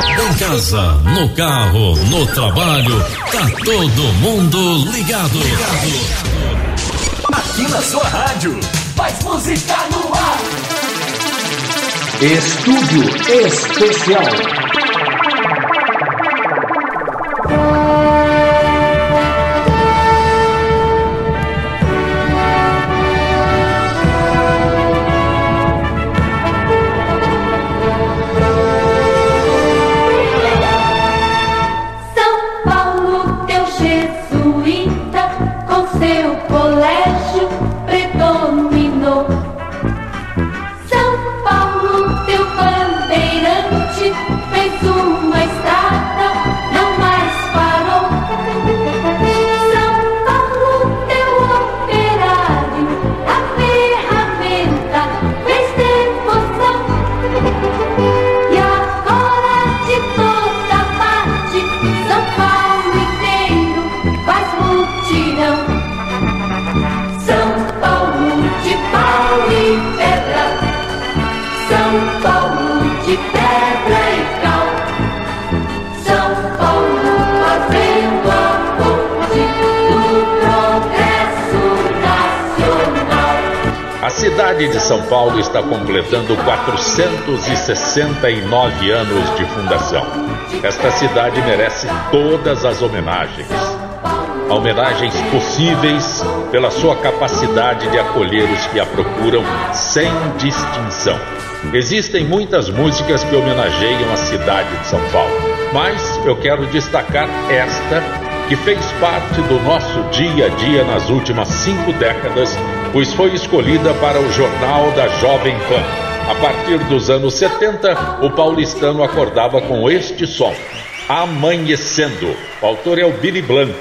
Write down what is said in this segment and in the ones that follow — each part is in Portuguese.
Em casa, no carro, no trabalho, tá todo mundo ligado. ligado. Aqui na sua rádio, faz música no ar. Estúdio Especial. Cidade de São Paulo está completando 469 anos de fundação. Esta cidade merece todas as homenagens. Homenagens possíveis pela sua capacidade de acolher os que a procuram sem distinção. Existem muitas músicas que homenageiam a cidade de São Paulo, mas eu quero destacar esta que fez parte do nosso dia a dia nas últimas cinco décadas pois foi escolhida para o Jornal da Jovem Pan. A partir dos anos 70, o paulistano acordava com este som: Amanhecendo. O autor é o Billy Blanco,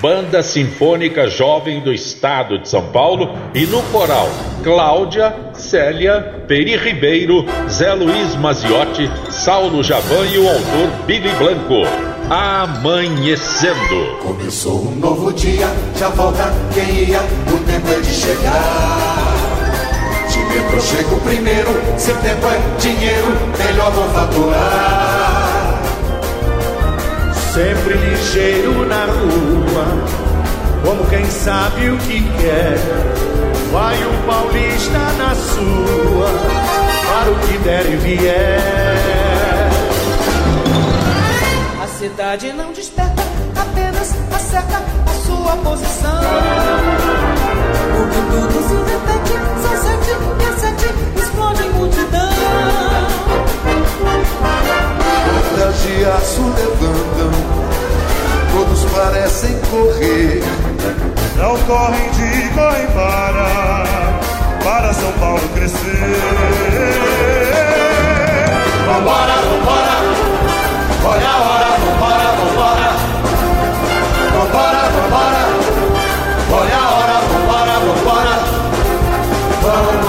Banda Sinfônica Jovem do Estado de São Paulo, e no coral Cláudia, Célia, Peri Ribeiro, Zé Luiz Maziotti, Saulo Javan e o autor Billy Blanco. Amanhecendo. Começou um novo dia, já volta quem ia, o tempo é de chegar. De metrô chego primeiro, se tempo é dinheiro, melhor vou faturar. Sempre ligeiro na rua, como quem sabe o que quer. Vai o paulista na sua, para o que der e vier cidade não desperta, apenas acerta a sua posição. Porque tudo se repete, são sete e a sete explode em multidão. Ondas de aço levantam, todos parecem correr. Não correm de correm para, para São Paulo crescer. Vambora, vambora, olha a hora. Vambora, vambora. Olha a hora, vambora, vambora. Vambora.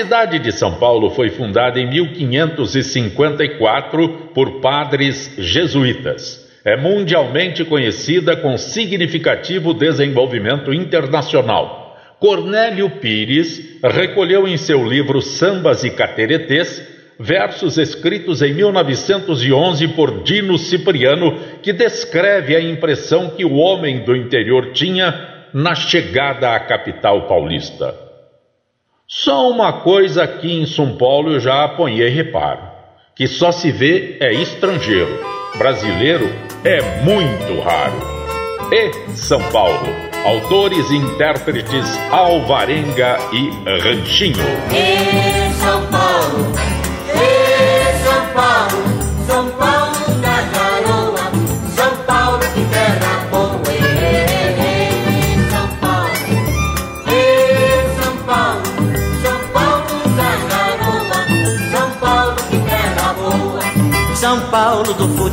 Cidade de São Paulo foi fundada em 1554 por padres jesuítas. É mundialmente conhecida com significativo desenvolvimento internacional. Cornélio Pires recolheu em seu livro Sambas e Cateretês versos escritos em 1911 por Dino Cipriano que descreve a impressão que o homem do interior tinha na chegada à capital paulista. Só uma coisa aqui em São Paulo eu já apanhei reparo, que só se vê é estrangeiro. Brasileiro é muito raro. E São Paulo, autores e intérpretes Alvarenga e Ranchinho. E São Paulo,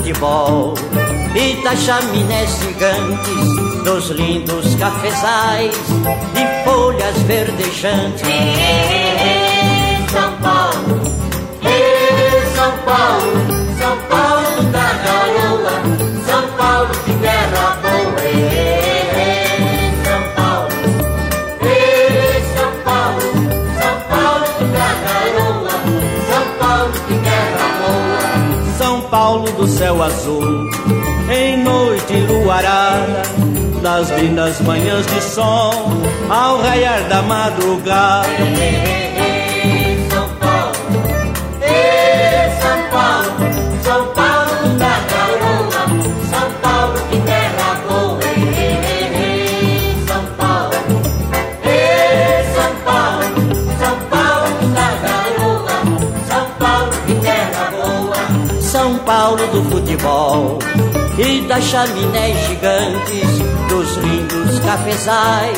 futebol e das chaminés gigantes, dos lindos cafezais e folhas verdejantes. Céu azul, em noite luarada, das lindas manhãs de sol, ao raiar da madrugada. Do futebol e das chaminés gigantes, dos lindos cafezais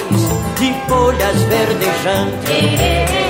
de folhas verdejantes.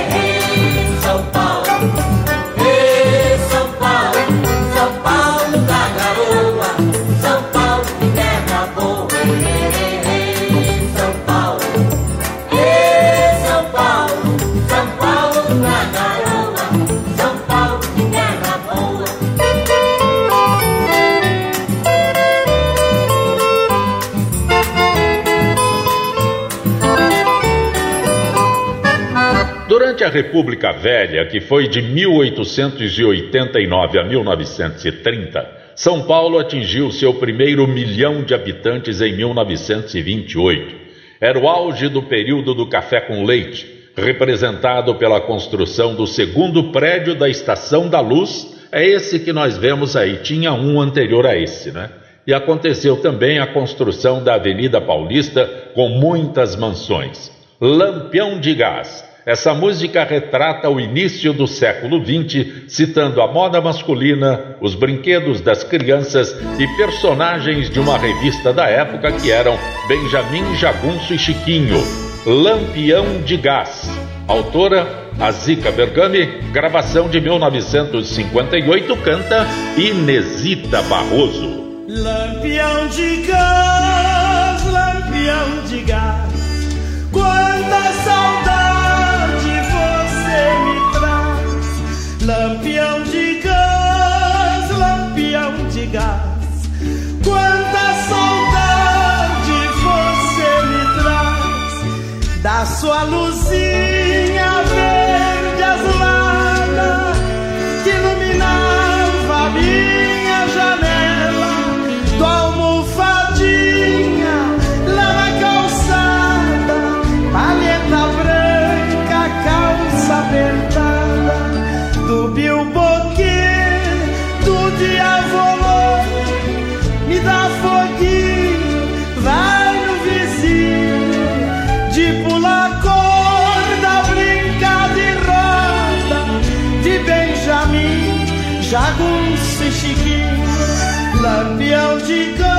Durante a República Velha, que foi de 1889 a 1930, São Paulo atingiu seu primeiro milhão de habitantes em 1928. Era o auge do período do café com leite, representado pela construção do segundo prédio da Estação da Luz. É esse que nós vemos aí, tinha um anterior a esse, né? E aconteceu também a construção da Avenida Paulista com muitas mansões. Lampião de Gás. Essa música retrata o início do século XX, citando a moda masculina, os brinquedos das crianças e personagens de uma revista da época que eram Benjamin Jagunço e Chiquinho. Lampião de Gás. Autora Azica Bergami, gravação de 1958, canta Inesita Barroso. Lampião de gás, lampião de gás, quanta saudade Lampião de gás, lampião de gás, quanta saudade você me traz. Da sua luzinha do bilboquê, do diavolô, me dá foguinho, vai no vizinho, de pular corda, brincar de roda, de Benjamin, jagunço e chiquinho. Lampião de gás,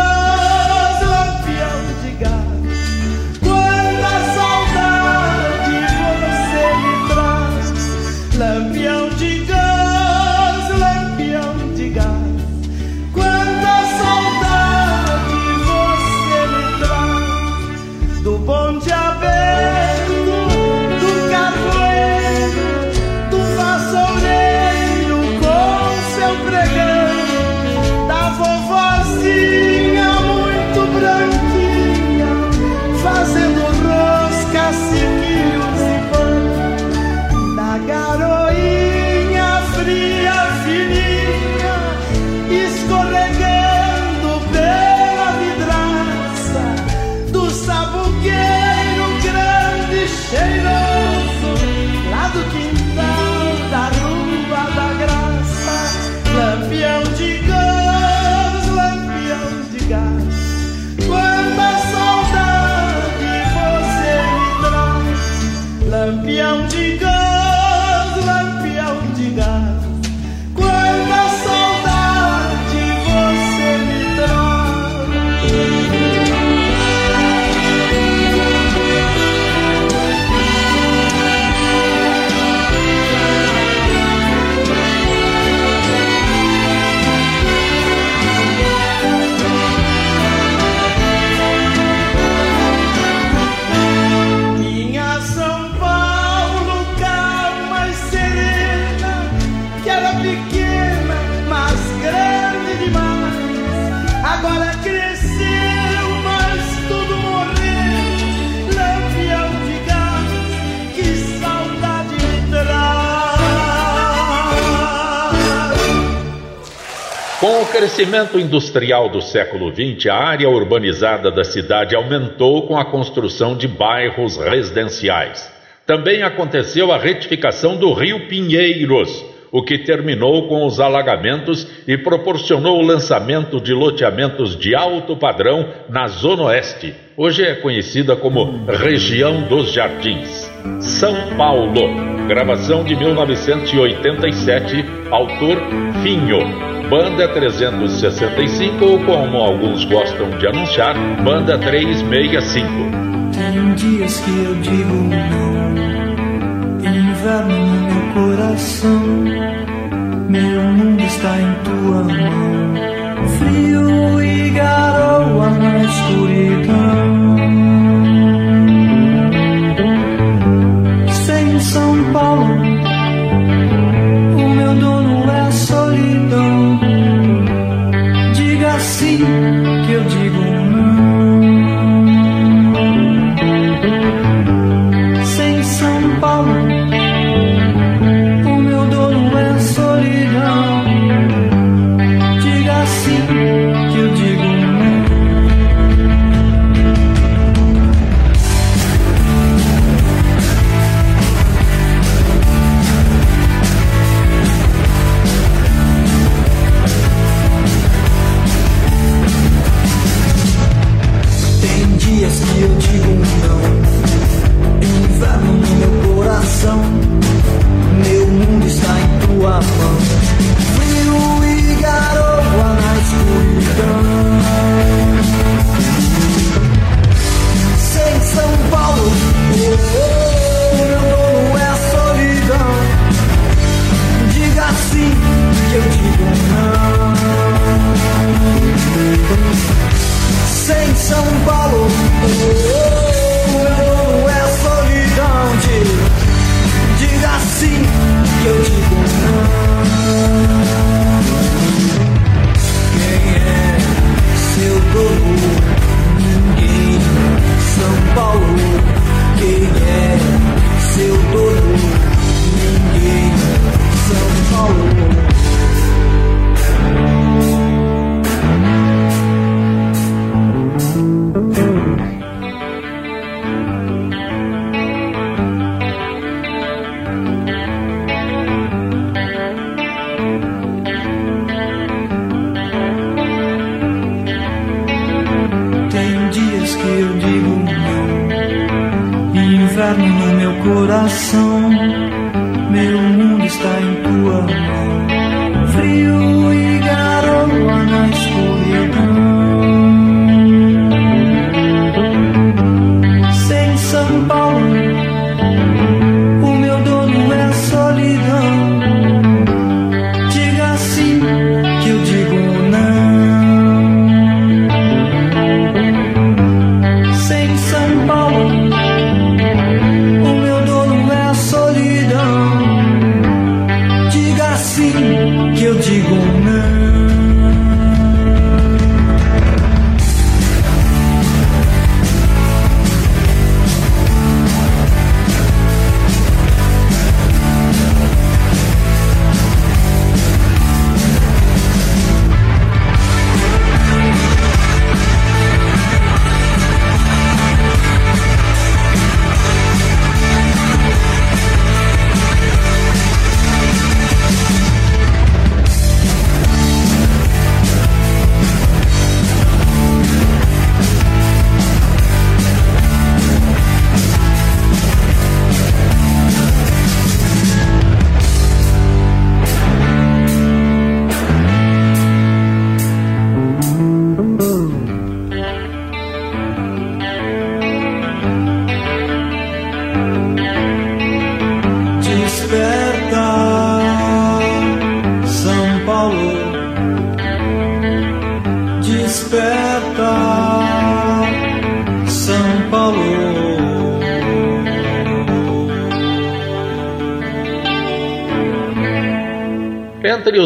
crescimento industrial do século XX, a área urbanizada da cidade aumentou com a construção de bairros residenciais. Também aconteceu a retificação do rio Pinheiros, o que terminou com os alagamentos e proporcionou o lançamento de loteamentos de alto padrão na Zona Oeste. Hoje é conhecida como Região dos Jardins. São Paulo, gravação de 1987, autor Finho. Banda 365 ou como alguns gostam de anunciar, Banda 365. Tem dias que eu digo não, inverno no meu coração, meu mundo está em tua mão, frio e garoa na escuridão.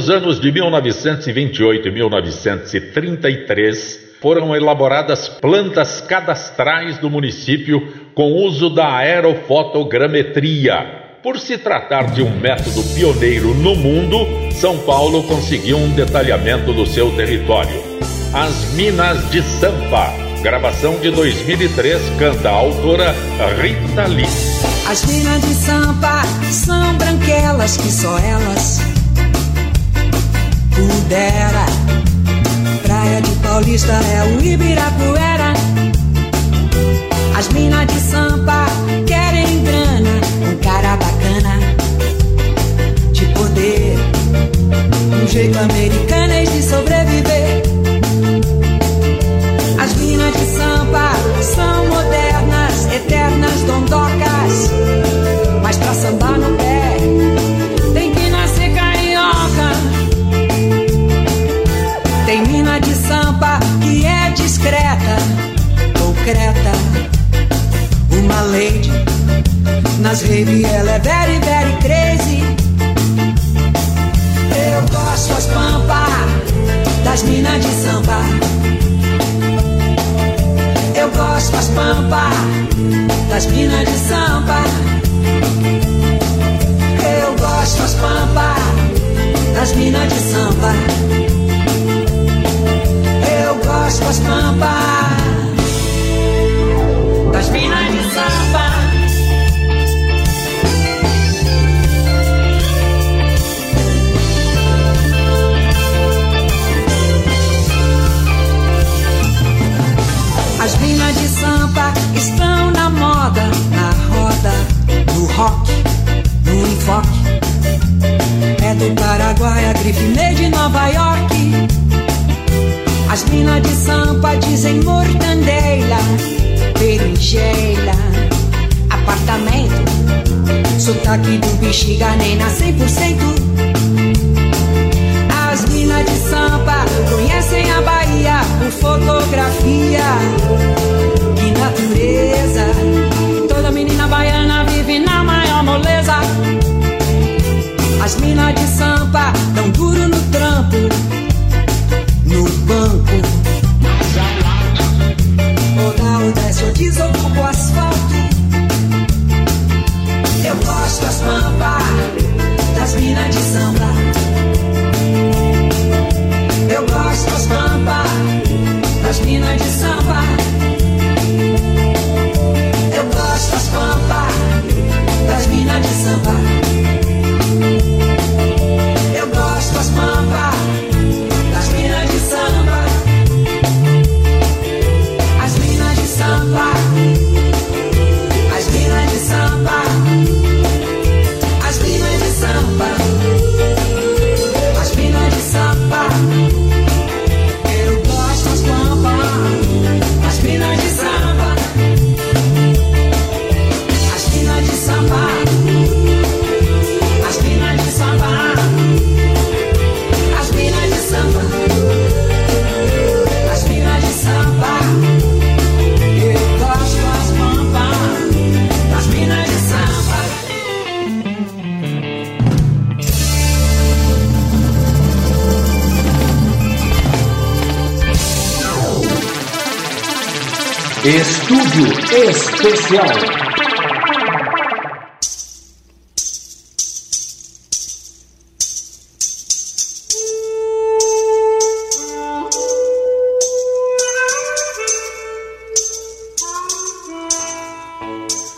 Entre os anos de 1928 e 1933, foram elaboradas plantas cadastrais do município com uso da aerofotogrametria. Por se tratar de um método pioneiro no mundo, São Paulo conseguiu um detalhamento do seu território. As Minas de Sampa, gravação de 2003, canta a autora Rita Lee. As minas de Sampa são branquelas que só elas pudera. Praia de Paulista é o Ibirapuera. As minas de Sampa querem grana, um cara bacana de poder, um jeito americano de sobreviver. As minas de Sampa são modernas, eternas dondocas, é discreta, concreta, uma lady. Nas redes ela é very, very crazy. Eu gosto das pampa, das minas de samba. Eu gosto das pampa, das minas de samba. Eu gosto das pampa, das minas de samba. Das pampa, das minas de samba. As minas de Sampa estão na moda, na roda, no rock, no enfoque. É do Paraguai, a Griffin de Nova York. As minas de Sampa dizem mortandela, berinjela, apartamento. Sotaque do bexiga nem na 100%. As minas de Sampa conhecem a Bahia por fotografia. Que natureza! Toda menina baiana vive na maior moleza. As minas de Sampa dão duro no trampo, banco. Ou dá ou desce ou desocupa o asfalto. Eu gosto das pampa, das minas de samba. Eu gosto das pampa, das minas de samba. Eu gosto das pampa, das minas de samba. Especial.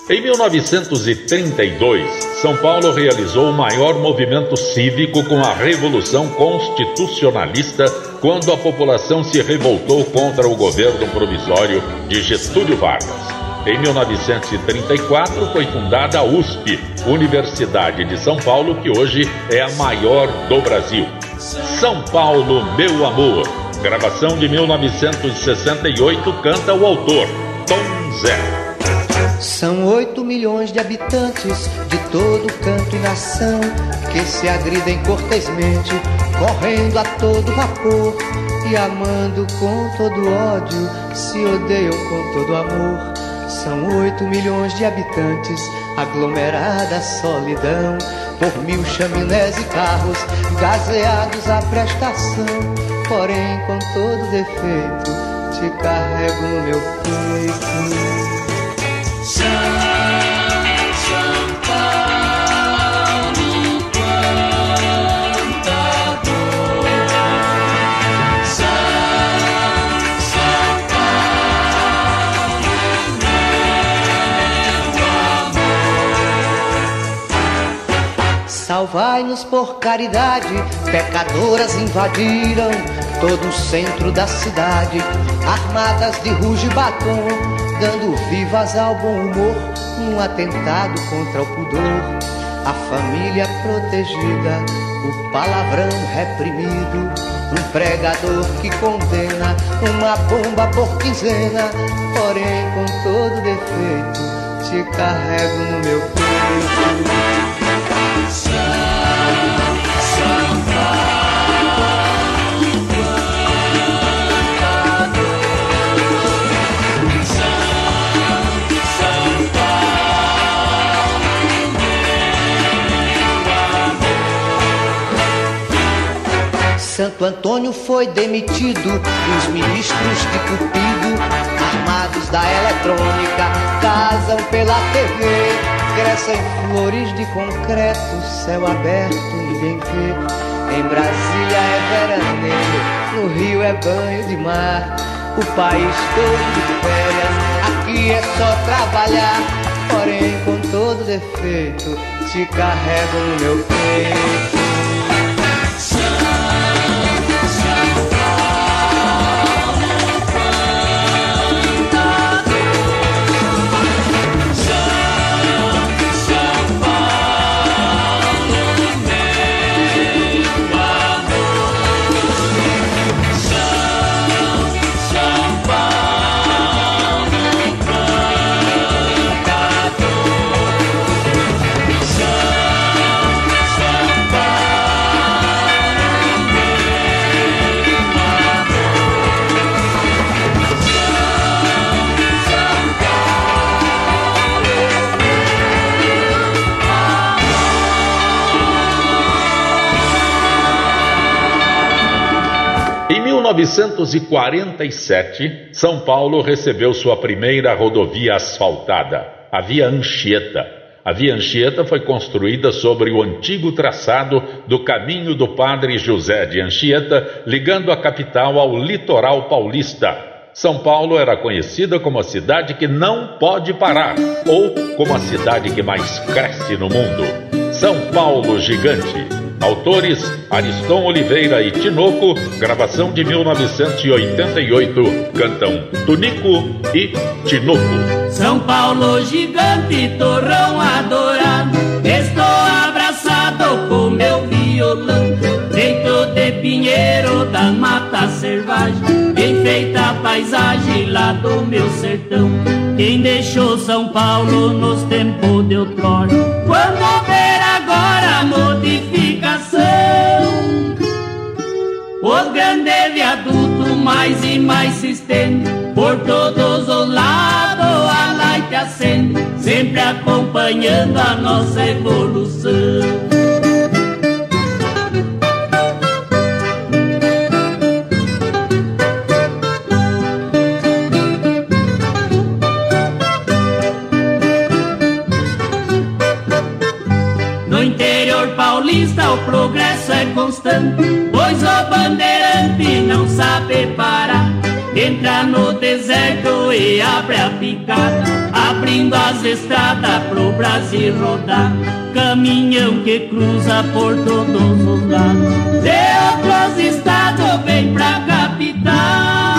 Em 1932, São Paulo realizou o maior movimento cívico com a Revolução Constitucionalista, quando a população se revoltou contra o governo provisório de Getúlio Vargas. Em 1934 foi fundada a USP, Universidade de São Paulo, que hoje é a maior do Brasil. São Paulo, meu amor. Gravação de 1968, canta o autor, Tom Zé. São oito milhões de habitantes de todo canto e nação que se agridem cortesmente, correndo a todo vapor e amando com todo ódio, se odeiam com todo amor. São oito milhões de habitantes, aglomerada solidão, por mil chaminés e carros gazeados à prestação. Porém, com todo defeito, te carrego no meu peito. Salvai-nos por caridade, pecadoras invadiram todo o centro da cidade, armadas de ruge e batom, dando vivas ao bom humor, um atentado contra o pudor, a família protegida, o palavrão reprimido, um pregador que condena uma bomba por quinzena, porém com todo defeito te carrego no meu peito. Santo Antônio foi demitido e os ministros de Cupido, armados da eletrônica, casam pela TV crescem flores de concreto, céu aberto, ninguém vê. Em Brasília é veraneio, no Rio é banho de mar. O país todo de férias, aqui é só trabalhar. Porém, com todo defeito, te carrego no meu peito. 1947, São Paulo recebeu sua primeira rodovia asfaltada, a Via Anchieta. A Via Anchieta foi construída sobre o antigo traçado do caminho do Padre José de Anchieta, ligando a capital ao litoral paulista. São Paulo era conhecida como a cidade que não pode parar, ou como a cidade que mais cresce no mundo. São Paulo Gigante. Autores Ariston Oliveira e Tinoco, gravação de 1988. Cantam Tunico e Tinoco. São Paulo gigante, torrão adorado. Estou abraçado com meu violão. Feito de pinheiro da mata selvagem. Bem feita a paisagem lá do meu sertão. Quem deixou São Paulo nos tempos de outrora? Quando ver agora modificar o grande viaduto mais e mais se estende. Por todos os lados a light acende Sempre acompanhando a nossa evolução o progresso é constante, pois o bandeirante não sabe parar. Entra no deserto e abre a picada, abrindo as estradas pro Brasil rodar. Caminhão que cruza por todos os lados, de outros estados vem pra capital.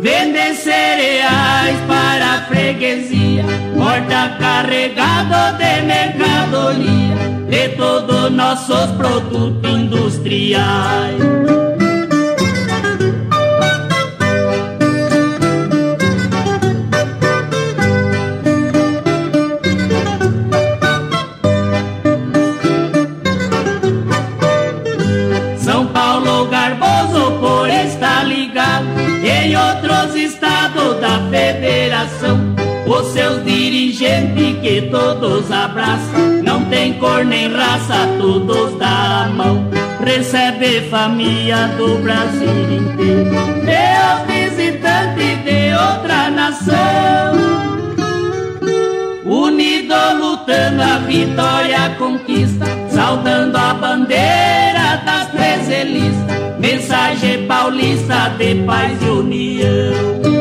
Vende cereais para a freguesia, porta carregado de mercadoria de todos nossos produtos industriais. Da federação. Os seus dirigentes que todos abraçam, não tem cor nem raça, todos da mão. Recebe família do Brasil inteiro, meus visitantes de outra nação. Unido lutando a vitória, a conquista, saudando a bandeira das três listas, mensagem paulista de paz e união.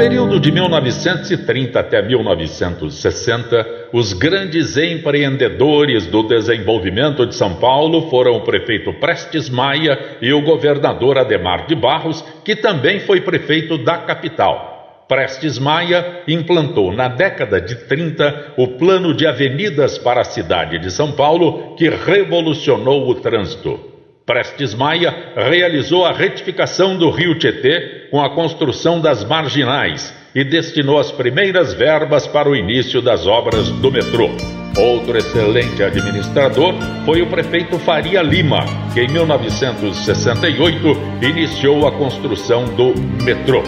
Período de 1930 até 1960, os grandes empreendedores do desenvolvimento de São Paulo foram o prefeito Prestes Maia e o governador Ademar de Barros, que também foi prefeito da capital. Prestes Maia implantou na década de 30 o plano de avenidas para a cidade de São Paulo, que revolucionou o trânsito. Prestes Maia realizou a retificação do rio Tietê com a construção das marginais e destinou as primeiras verbas para o início das obras do metrô. Outro excelente administrador foi o prefeito Faria Lima, que em 1968 iniciou a construção do metrô.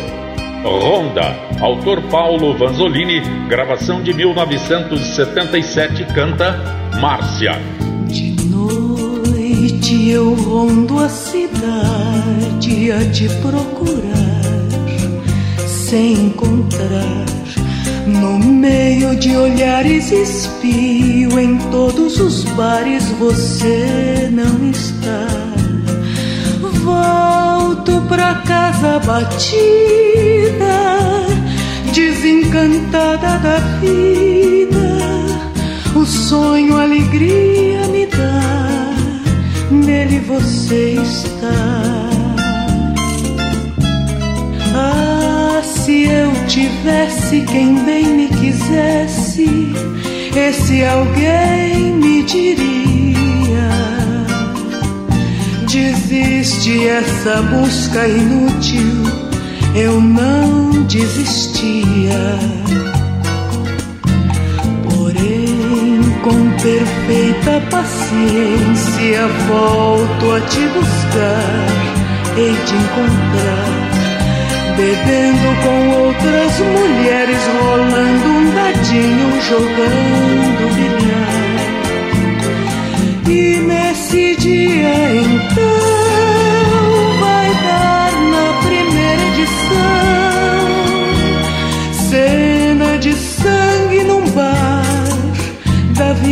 Ronda, autor Paulo Vanzolini, gravação de 1977, canta Márcia eu rondo a cidade a te procurar, sem encontrar. No meio de olhares espio, em todos os bares você não está. Volto pra casa batida, desencantada da vida. O sonho, a alegria me dá nele você está. Ah, se eu tivesse quem bem me quisesse, esse alguém me diria: Desiste essa busca inútil, eu não desistia. Com perfeita paciência volto a te buscar, e te encontrar, bebendo com outras mulheres, rolando um dadinho, jogando bilhar. E nesse dia então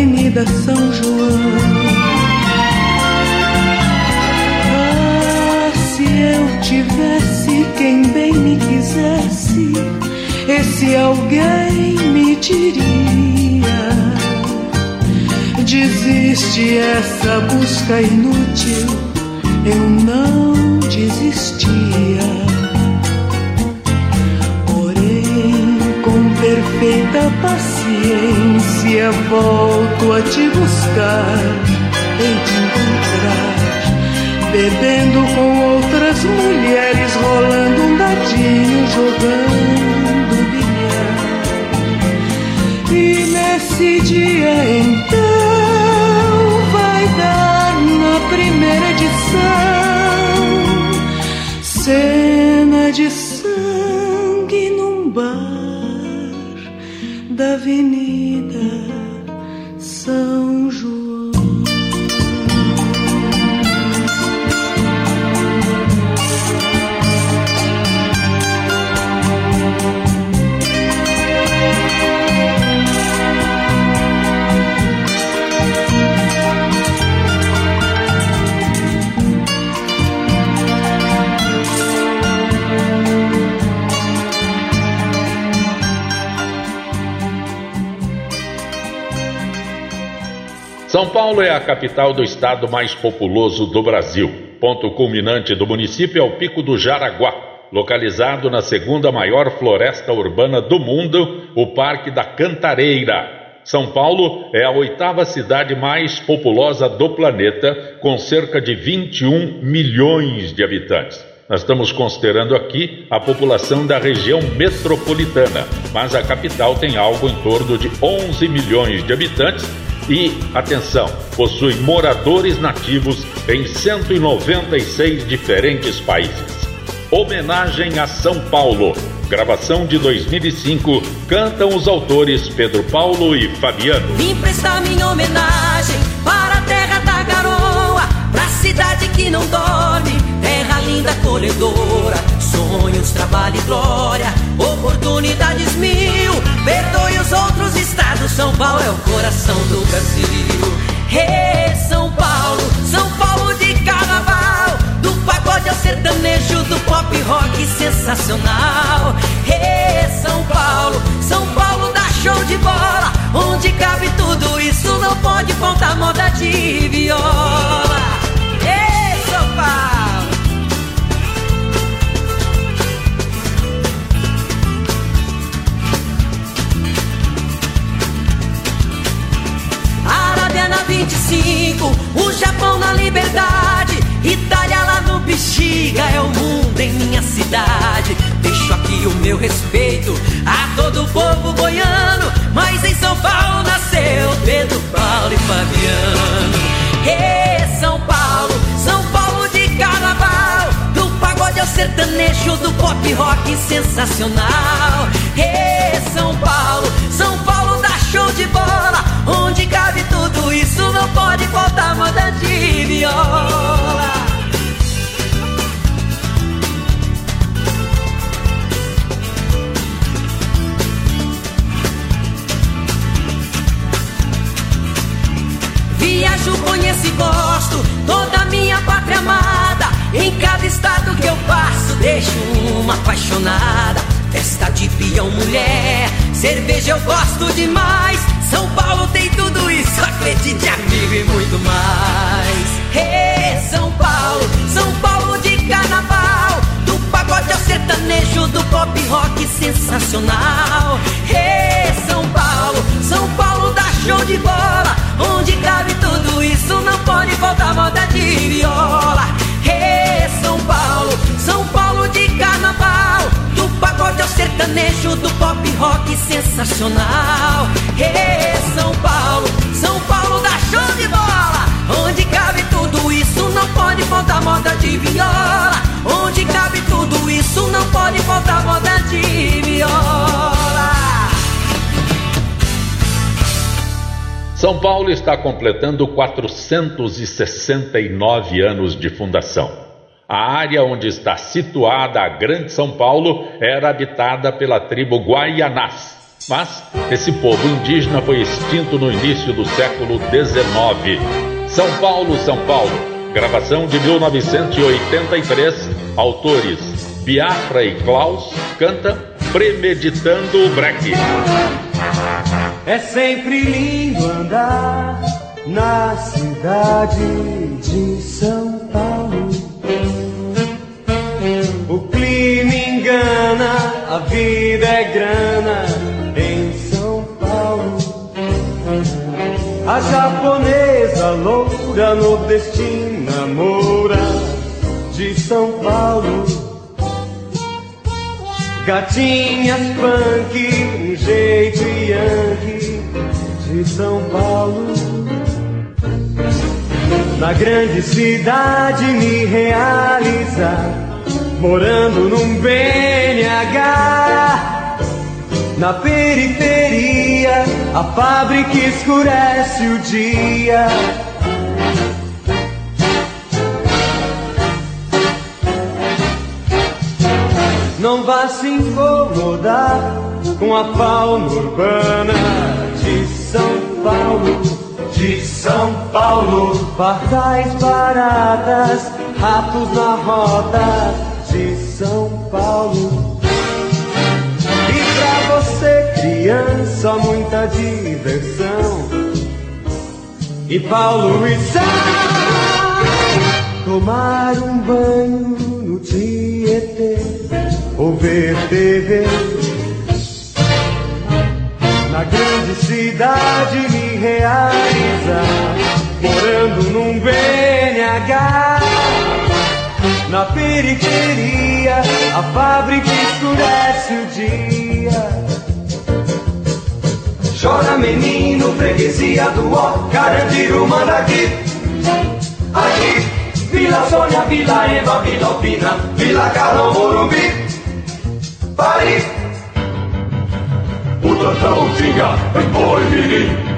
Avenida São João. Ah, se eu tivesse quem bem me quisesse, esse alguém me diria: Desiste essa busca inútil, eu não desistia. perfeita paciência volto a te buscar e te encontrar, bebendo com outras mulheres, rolando um dadinho, jogando bilhar. E nesse dia então Paulo é a capital do estado mais populoso do Brasil. Ponto culminante do município é o Pico do Jaraguá, localizado na segunda maior floresta urbana do mundo, o Parque da Cantareira. São Paulo é a oitava cidade mais populosa do planeta, com cerca de 21 milhões de habitantes. Nós estamos considerando aqui a população da região metropolitana, mas a capital tem algo em torno de 11 milhões de habitantes e, atenção, possui moradores nativos em 196 diferentes países. Homenagem a São Paulo. gravação de 2005, cantam os autores Pedro Paulo e Fabiano. Vim prestar minha homenagem para a terra da garoa, pra cidade que não dorme, terra linda acolhedora, sonhos, trabalho e glória, oportunidades mil. Perdoe os outros estados, São Paulo é o coração do Brasil. Hey, São Paulo, São Paulo de carnaval, do pagode ao sertanejo, do pop rock sensacional. Hey, São Paulo, São Paulo dá show de bola, onde cabe tudo isso, não pode faltar moda de viola. São Paulo. Na 25, o Japão na liberdade, Itália lá no Bexiga, é o mundo em minha cidade. Deixo aqui o meu respeito a todo o povo goiano, mas em São Paulo nasceu Pedro, Paulo e Fabiano. Ê, São Paulo, São Paulo de carnaval, do pagode ao sertanejo, do pop rock sensacional. Ê, São Paulo, São Paulo dá show de bola, onde cabe tudo isso, não pode faltar moda de viola. Viajo, conheço e gosto toda minha pátria amada. Em cada estado que eu passo, deixo uma apaixonada. Festa de peão, mulher, cerveja eu gosto demais. São Paulo tem tudo isso, acredite, amigo, e muito mais. Hey, São Paulo, São Paulo de carnaval. Do pagode ao sertanejo, do pop rock sensacional. Hey, São Paulo, São Paulo dá show de bola. Onde cabe tudo isso, não pode faltar moda de viola. Hey, São Paulo, São Paulo de carnaval. Do pagode ao sertanejo, do pop rock sensacional. Hey, São Paulo, São Paulo dá show de bola. Onde cabe tudo isso, não pode faltar moda de viola. Onde cabe tudo isso, não pode faltar moda de viola. São Paulo está completando 469 anos de fundação. A área onde está situada a Grande São Paulo era habitada pela tribo Guaianás, mas esse povo indígena foi extinto no início do século XIX. São Paulo, São Paulo, gravação de 1983, autores Biafra e Klaus, canta Premeditando o Breque. É sempre lindo andar na cidade de São Paulo. Engana, a vida é grana em São Paulo. A japonesa loura nordestina moura de São Paulo. Gatinhas punk, um jeito yankee de São Paulo. Na grande cidade me realizar, morando num BNH. Na periferia, a fábrica escurece o dia. Não vá se incomodar com a fauna urbana de São Paulo, de São Paulo. Pardais baratas, ratos na roda de São Paulo. E pra você, criança, muita diversão. E Paulo e tomar um banho no Tietê ou ver TV. Na grande cidade me realizar, morando num BNH. Na periferia, a fábrica escurece o dia. Chora menino, freguesia do ó, Carandiru manda aqui. Aqui, Vila Sônia, Vila Eva, Vila Alpina, Vila Carlão, Morumbi. Pare! O tantão tinha bem boi.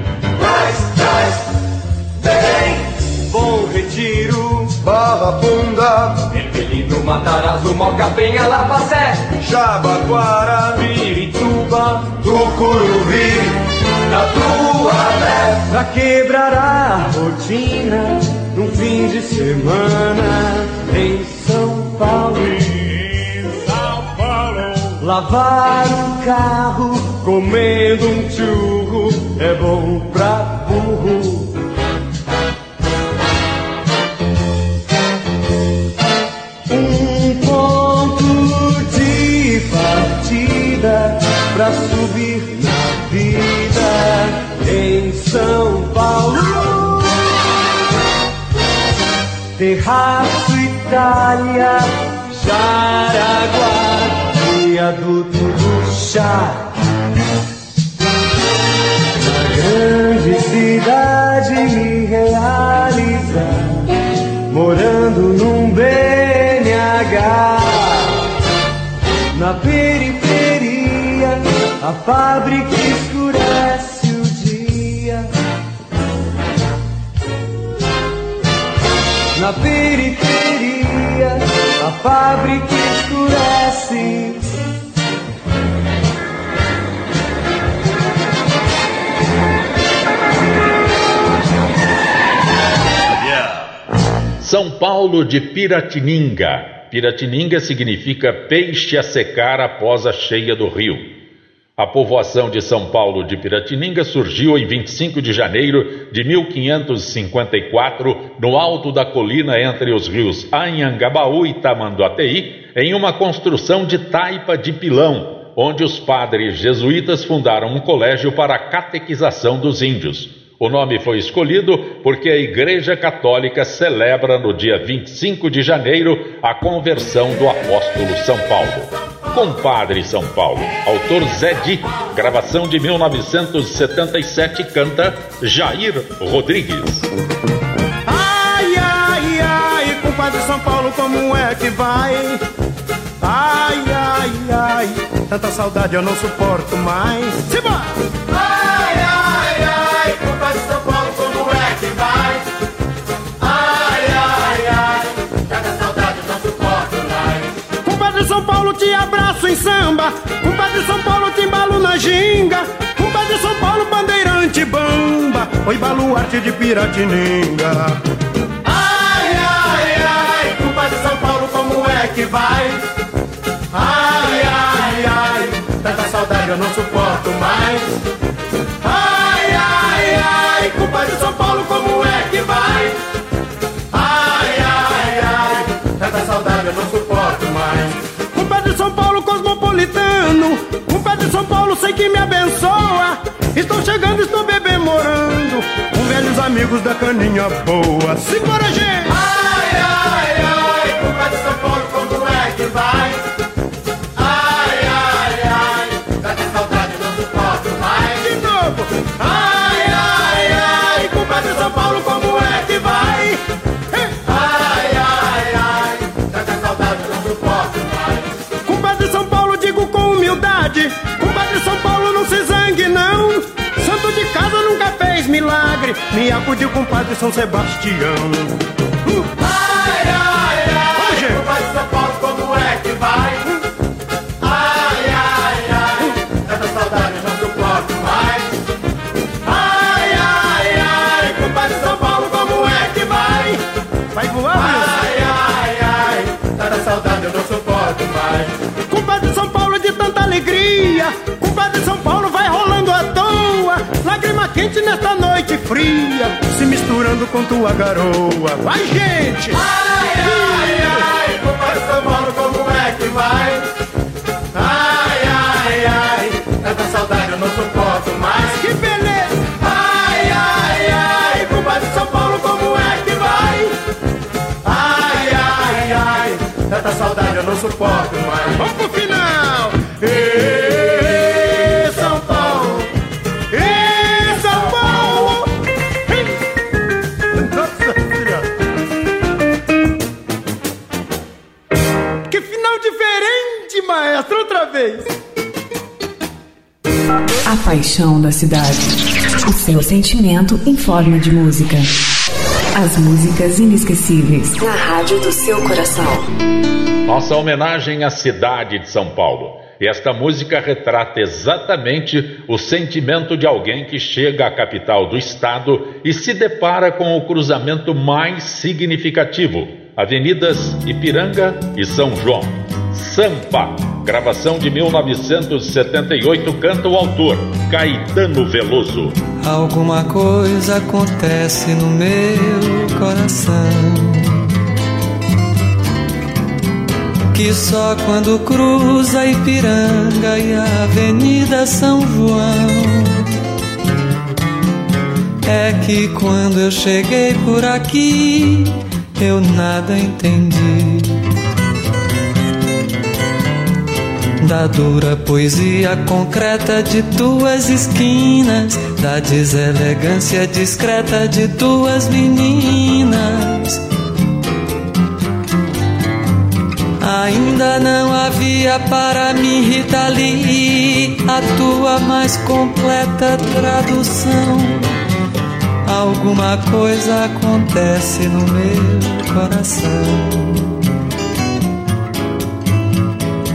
Barra Funda, Ermelino, Matarazzo, Moca, Penha, Lapacé. Jabaquara, Mirituba, Tucuruvi, terra. Pra quebrar a rotina num fim de semana em São Paulo. Em São Paulo, Lavar um carro comendo um churro é bom pra burro. Terraço Itália, Jaraguá, viaduto do chá. Na grande cidade me realizar, morando num BNH. Na periferia, a fábrica escurece Na periferia, a fábrica escurece. São Paulo de Piratininga. Piratininga significa peixe a secar após a cheia do rio. A povoação de São Paulo de Piratininga surgiu em 25 de janeiro de 1554, no alto da colina entre os rios Anhangabaú e Tamanduateí, em uma construção de taipa de pilão, onde os padres jesuítas fundaram um colégio para a catequização dos índios. O nome foi escolhido porque a Igreja Católica celebra no dia 25 de janeiro a conversão do apóstolo São Paulo. Compadre São Paulo, autor Zé Di, gravação de 1977, canta Jair Rodrigues. Ai, ai, ai, compadre São Paulo, como é que vai? Ai, ai, ai, tanta saudade eu não suporto mais. Simbora! Abraço em samba. Compadre São Paulo, te embalo na ginga. Compadre São Paulo, bandeirante bamba. Oi, baluarte de Piratininga. Ai, ai, ai, compadre São Paulo, como é que vai? Ai, ai, ai, tanta saudade eu não suporto Sei que me abençoa. Estou chegando, estou bebendo, morando. Com velhos amigos da caninha boa. Simbora, gente! Ai, ai, ai, compadre São Paulo, Me acudiu com Padre São Sebastião. Uh! Ai, ai, Vamos, ai, gente. compadre São Paulo, como é que vai? Ai, ai, ai, tanta saudade eu não suporto mais. Ai, ai, ai, compadre São Paulo, como é que vai? Vai voar, Ai, ai, ai, tanta saudade eu não suporto mais. Compadre São Paulo de tanta alegria. Compadre São Paulo vai rolando à toa. Lágrima quente nesta noite fria. Se misturando com tua garoa. Vai, gente! Ai, ai, ai, compadre São Paulo, como é que vai? Ai, ai, ai, tanta saudade eu não suporto mais. Que beleza! Ai, ai, ai, compadre São Paulo, como é que vai? Ai, ai, ai, tanta saudade eu não suporto mais. Vamos pro final! Paixão da cidade. O seu sentimento em forma de música. As músicas inesquecíveis na rádio do seu coração. Nossa homenagem à cidade de São Paulo. E esta música retrata exatamente o sentimento de alguém que chega à capital do estado e se depara com o cruzamento mais significativo: Avenidas Ipiranga e São João. Sampa, gravação de 1978, canta o autor Caetano Veloso. Alguma coisa acontece no meu coração. Que só quando cruza Ipiranga e a Avenida São João É que quando eu cheguei por aqui eu nada entendi Da dura poesia concreta de tuas esquinas Da deselegância discreta de tuas meninas Ainda não havia para mim, Rita Lee, a tua mais completa tradução. Alguma coisa acontece no meu coração.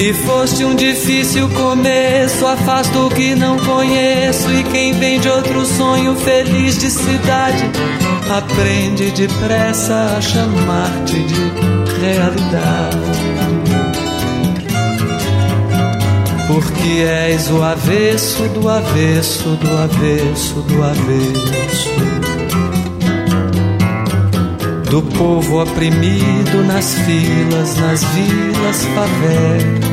E foste um difícil começo, afasto o que não conheço. E quem vem de outro sonho feliz de cidade, aprende depressa a chamar-te de realidade. Porque és o avesso do avesso do avesso do avesso do povo oprimido nas filas, nas vilas, favelas,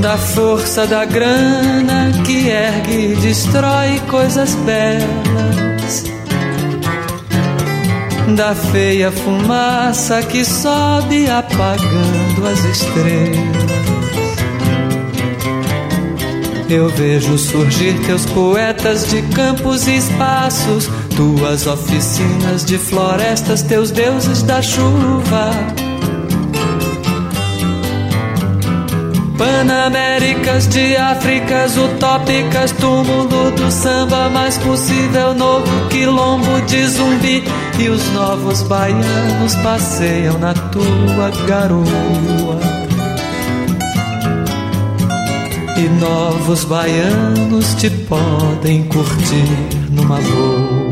da força da grana que ergue e destrói coisas belas da feia fumaça que sobe apagando as estrelas. Eu vejo surgir teus poetas de campos e espaços, tuas oficinas de florestas, teus deuses da chuva. Panaméricas de Áfricas utópicas, túmulo do samba mais possível, novo quilombo de zumbi. E os novos baianos passeiam na tua garoa. E novos baianos te podem curtir numa boa.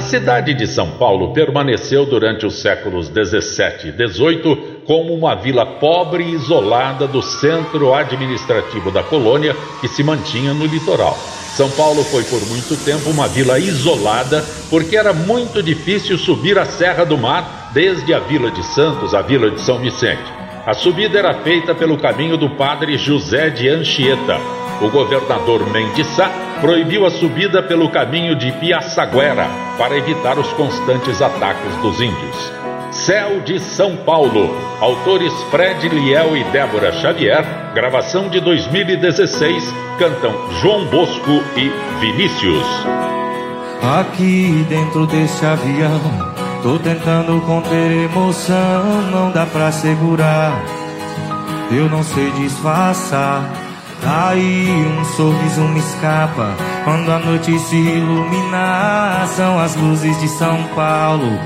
A cidade de São Paulo permaneceu durante os séculos 17 e 18 como uma vila pobre e isolada do centro administrativo da colônia que se mantinha no litoral. São Paulo foi por muito tempo uma vila isolada porque era muito difícil subir a Serra do Mar desde a Vila de Santos à Vila de São Vicente. A subida era feita pelo caminho do padre José de Anchieta. O governador Mendes Sá proibiu a subida pelo caminho de Piaçaguera para evitar os constantes ataques dos índios. Céu de São Paulo. Autores Fred Liel e Débora Xavier. Gravação de 2016. Cantam João Bosco e Vinícius. Aqui dentro desse avião, tô tentando conter emoção, não dá pra segurar. Eu não sei disfarçar. Aí um sorriso me escapa quando a noite se iluminar. São as luzes de São Paulo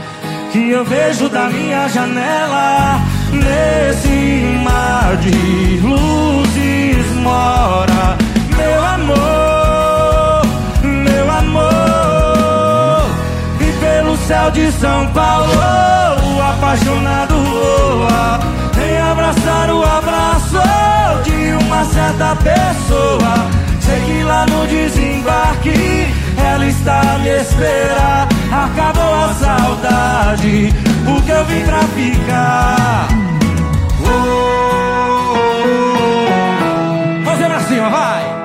que eu vejo da minha janela. Nesse mar de luzes mora meu amor, meu amor. E pelo céu de São Paulo apaixonado voa. Vem abraçar o abraço de certa pessoa. Sei que lá no desembarque ela está me esperar. Acabou a saudade, porque eu vim pra ficar. Oh, oh, oh. Fazer assim, vai.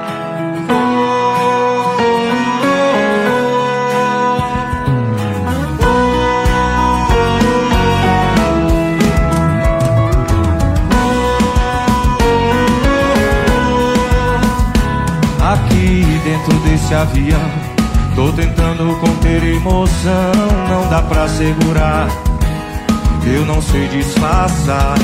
Avião, tô tentando conter emoção, não dá pra segurar. Eu não sei disfarçar.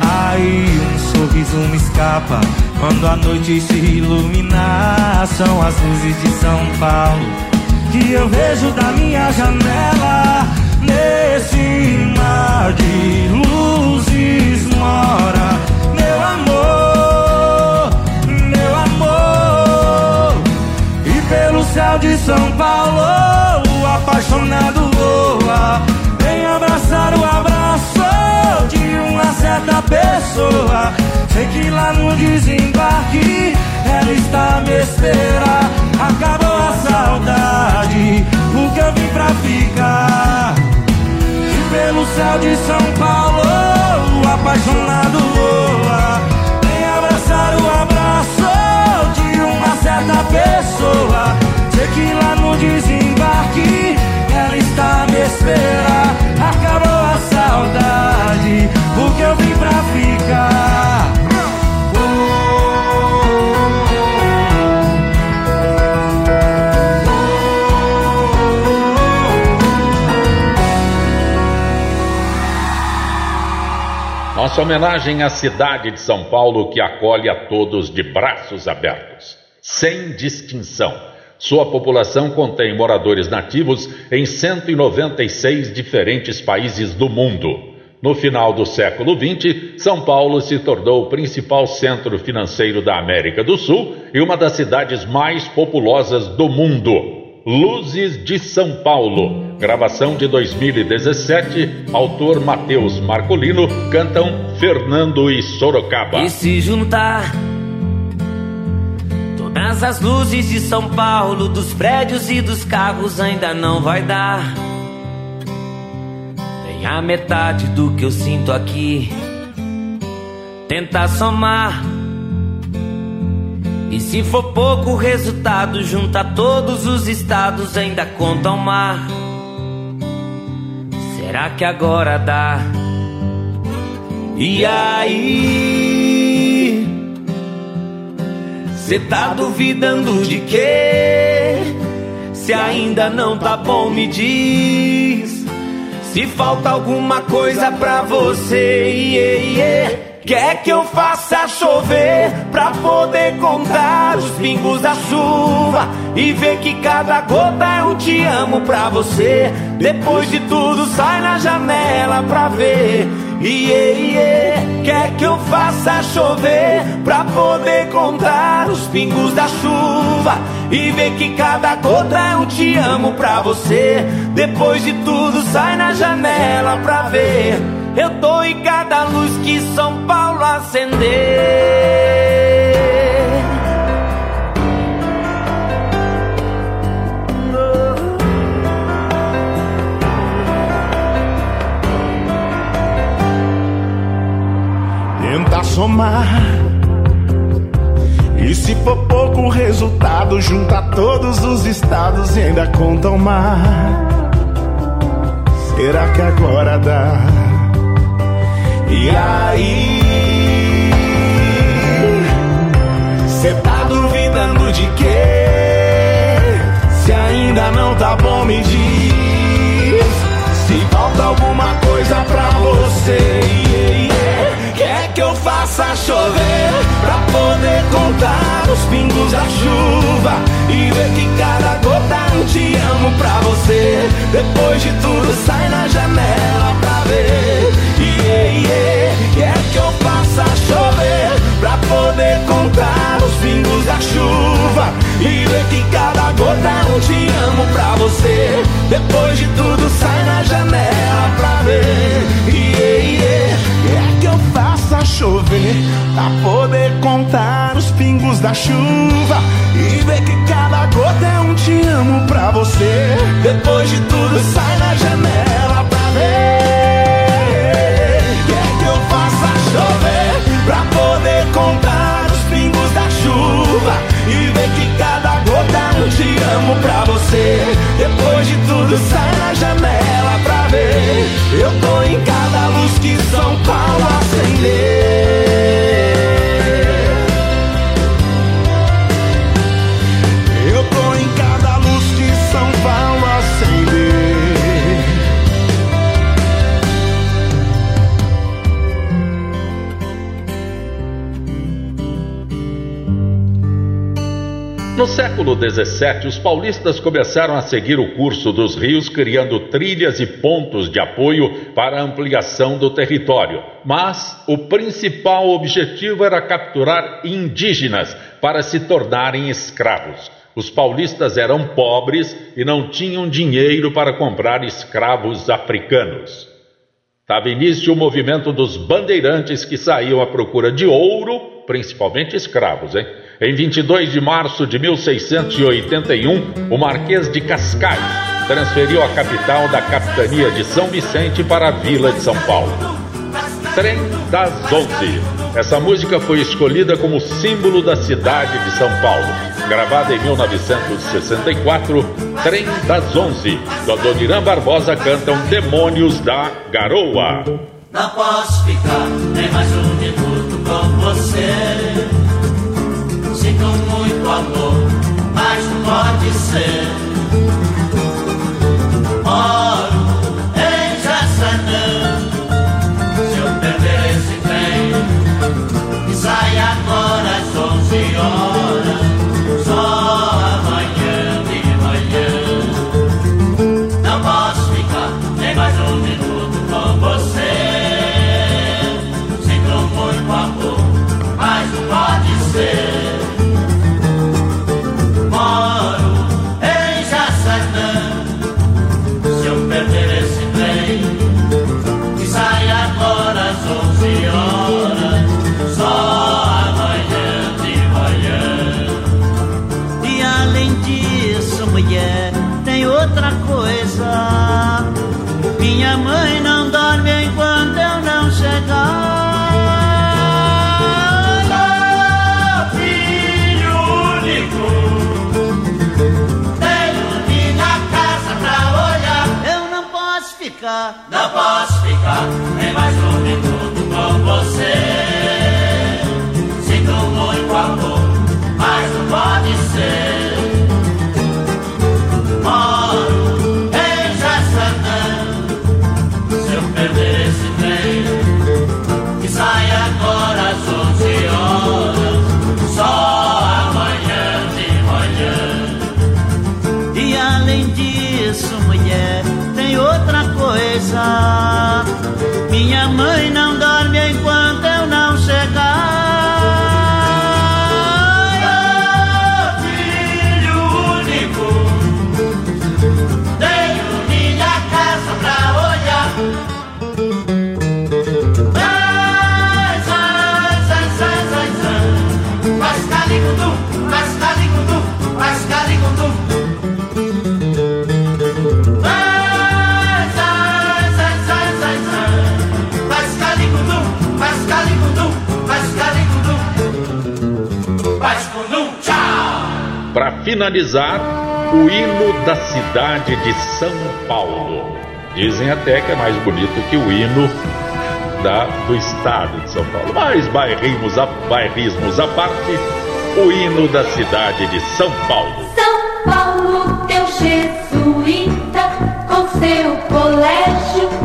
Aí um sorriso me escapa quando a noite se iluminar. São as luzes de São Paulo que eu vejo da minha janela. Nesse mar de luzes mora céu de São Paulo, o apaixonado voa. Vem abraçar o abraço de uma certa pessoa. Sei que lá no desembarque ela está me esperar. Acabou a saudade, porque eu vim pra ficar. E pelo céu de São Paulo, o apaixonado voa. Nossa homenagem à cidade de São Paulo que acolhe a todos de braços abertos, sem distinção. Sua população contém moradores nativos em 196 diferentes países do mundo. No final do século XX, São Paulo se tornou o principal centro financeiro da América do Sul e uma das cidades mais populosas do mundo. Luzes de São Paulo, gravação de 2017, autor Matheus Marcolino, cantam Fernando e Sorocaba. E se juntar todas as luzes de São Paulo, dos prédios e dos carros, ainda não vai dar. Nem a metade do que eu sinto aqui. Tentar somar. E se for pouco o resultado, junta todos os estados, ainda conta o mar. Será que agora dá? E aí? Cê tá duvidando de quê? Se ainda não tá bom, me diz. Se falta alguma coisa pra você, iê, iê. Quer que eu faça chover pra poder contar os pingos da chuva e ver que cada gota é um te amo pra você. Depois de tudo, sai na janela pra ver. Iê, iê, quer que eu faça chover pra poder contar os pingos da chuva e ver que cada gota é um te amo pra você. Depois de tudo, sai na janela pra ver. Eu tô em cada luz que São Paulo acender. Tenta somar. E se for pouco o resultado, junta todos os estados e ainda conta o mar. Será que agora dá? E aí? Cê tá duvidando de quê? Se ainda não tá bom, me diz. Se falta alguma coisa pra você, faça chover pra poder contar os pingos da chuva e ver que cada gota é um te amo pra você. Depois de tudo, sai na janela pra ver. Yeah, yeah. Quer que eu faça chover pra poder contar os pingos da chuva e ver que cada gota é um te amo pra você. Depois de tudo, sai na janela pra ver chover Pra poder contar os pingos da chuva E ver que cada gota é um te amo pra você. Depois de tudo sai na janela 17, os paulistas começaram a seguir o curso dos rios, criando trilhas e pontos de apoio para a ampliação do território. Mas o principal objetivo era capturar indígenas para se tornarem escravos. Os paulistas eram pobres e não tinham dinheiro para comprar escravos africanos. Tava início o movimento dos bandeirantes que saíam à procura de ouro, principalmente escravos, hein? Em 22 de março de 1681, o Marquês de Cascais transferiu a capital da capitania de São Vicente para a Vila de São Paulo. Trem das Onze. Essa música foi escolhida como símbolo da cidade de São Paulo. Gravada em 1964, Trem das Onze. Do Adoniran Barbosa cantam Demônios da Garoa. Não posso ficar nem mais um minuto com você. Amor, mas pode ser. Moro em Jaçanã. Se eu perder esse trem, que sai agora às 11 horas, Minha mãe não dorme finalizar, o hino da cidade de São Paulo. Dizem até que é mais bonito que o hino da, do estado de São Paulo. Mas bairrismos a, bairrismos à parte, o hino da cidade de São Paulo. São Paulo, teu jesuíta, com seu colégio